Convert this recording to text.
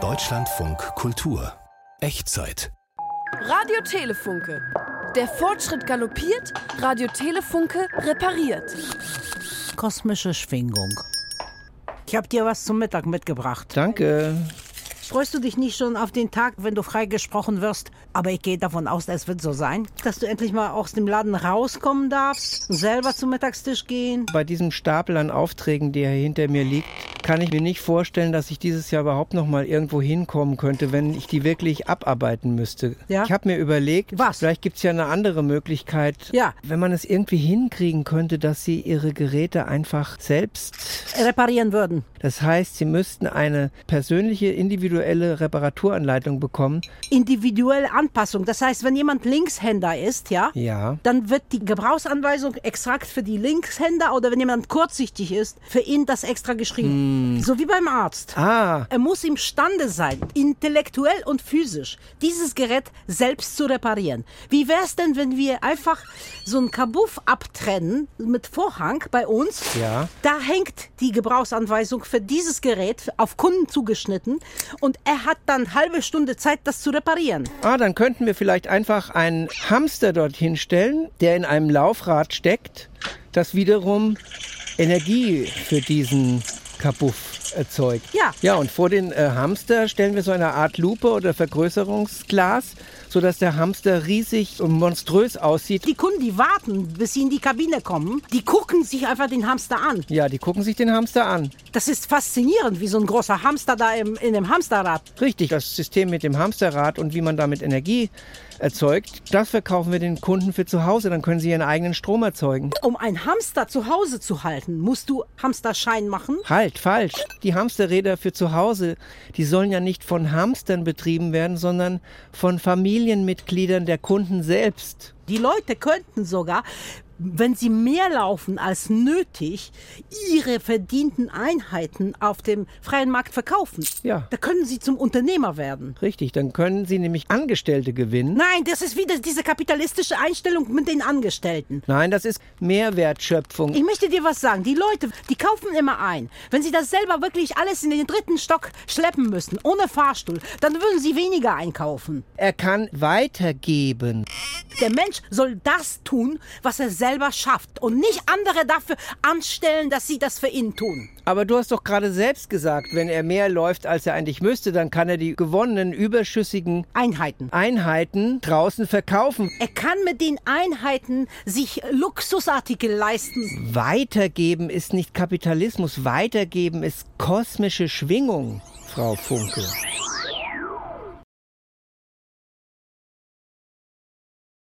Deutschlandfunk Kultur Echtzeit Radio Telefunke. Der Fortschritt galoppiert, Radio Telefunke repariert. Kosmische Schwingung. Ich habe dir was zum Mittag mitgebracht. Danke. Freust du dich nicht schon auf den Tag, wenn du freigesprochen wirst? Aber ich gehe davon aus, es wird so sein, dass du endlich mal aus dem Laden rauskommen darfst und selber zum Mittagstisch gehen. Bei diesem Stapel an Aufträgen, der hier hinter mir liegt, kann ich mir nicht vorstellen, dass ich dieses Jahr überhaupt noch mal irgendwo hinkommen könnte, wenn ich die wirklich abarbeiten müsste. Ja? Ich habe mir überlegt, Was? vielleicht gibt es ja eine andere Möglichkeit, Ja. wenn man es irgendwie hinkriegen könnte, dass sie ihre Geräte einfach selbst Reparieren würden. Das heißt, Sie müssten eine persönliche, individuelle Reparaturanleitung bekommen. Individuelle Anpassung. Das heißt, wenn jemand Linkshänder ist, ja, Ja. dann wird die Gebrauchsanweisung exakt für die Linkshänder oder wenn jemand kurzsichtig ist, für ihn das extra geschrieben. So wie beim Arzt. Ah, Er muss imstande sein, intellektuell und physisch, dieses Gerät selbst zu reparieren. Wie wäre es denn, wenn wir einfach so einen Kabuff abtrennen mit Vorhang bei uns? Ja. Da hängt die Gebrauchsanweisung für dieses Gerät auf Kunden zugeschnitten und er hat dann halbe Stunde Zeit, das zu reparieren. ah, dann könnten wir vielleicht einfach einen Hamster dorthin stellen, der in einem Laufrad steckt, das wiederum Energie für diesen Kabuff erzeugt. Ja. Ja, und vor den äh, Hamster stellen wir so eine Art Lupe oder Vergrößerungsglas, sodass der Hamster riesig und monströs aussieht. Die Kunden, die warten, bis sie in die Kabine kommen, die gucken sich einfach den Hamster an. Ja, die gucken sich den Hamster an. Das ist faszinierend, wie so ein großer Hamster da im, in dem Hamsterrad. Richtig, das System mit dem Hamsterrad und wie man damit Energie erzeugt, das verkaufen wir den Kunden für zu Hause. Dann können sie ihren eigenen Strom erzeugen. Um einen Hamster zu Hause zu halten, musst du Hamsterschein machen. Halt, falsch. Die Hamsterräder für zu Hause, die sollen ja nicht von Hamstern betrieben werden, sondern von Familienmitgliedern der Kunden selbst. Die Leute könnten sogar, wenn sie mehr laufen als nötig, ihre verdienten Einheiten auf dem freien Markt verkaufen. Ja. Da können sie zum Unternehmer werden. Richtig, dann können sie nämlich Angestellte gewinnen. Nein, das ist wieder diese kapitalistische Einstellung mit den Angestellten. Nein, das ist Mehrwertschöpfung. Ich möchte dir was sagen. Die Leute, die kaufen immer ein. Wenn sie das selber wirklich alles in den dritten Stock schleppen müssen, ohne Fahrstuhl, dann würden sie weniger einkaufen. Er kann weitergeben. Der Mensch soll das tun, was er selber schafft und nicht andere dafür anstellen, dass sie das für ihn tun. Aber du hast doch gerade selbst gesagt, wenn er mehr läuft, als er eigentlich müsste, dann kann er die gewonnenen überschüssigen Einheiten. Einheiten draußen verkaufen. Er kann mit den Einheiten sich Luxusartikel leisten. Weitergeben ist nicht Kapitalismus, weitergeben ist kosmische Schwingung, Frau Funke.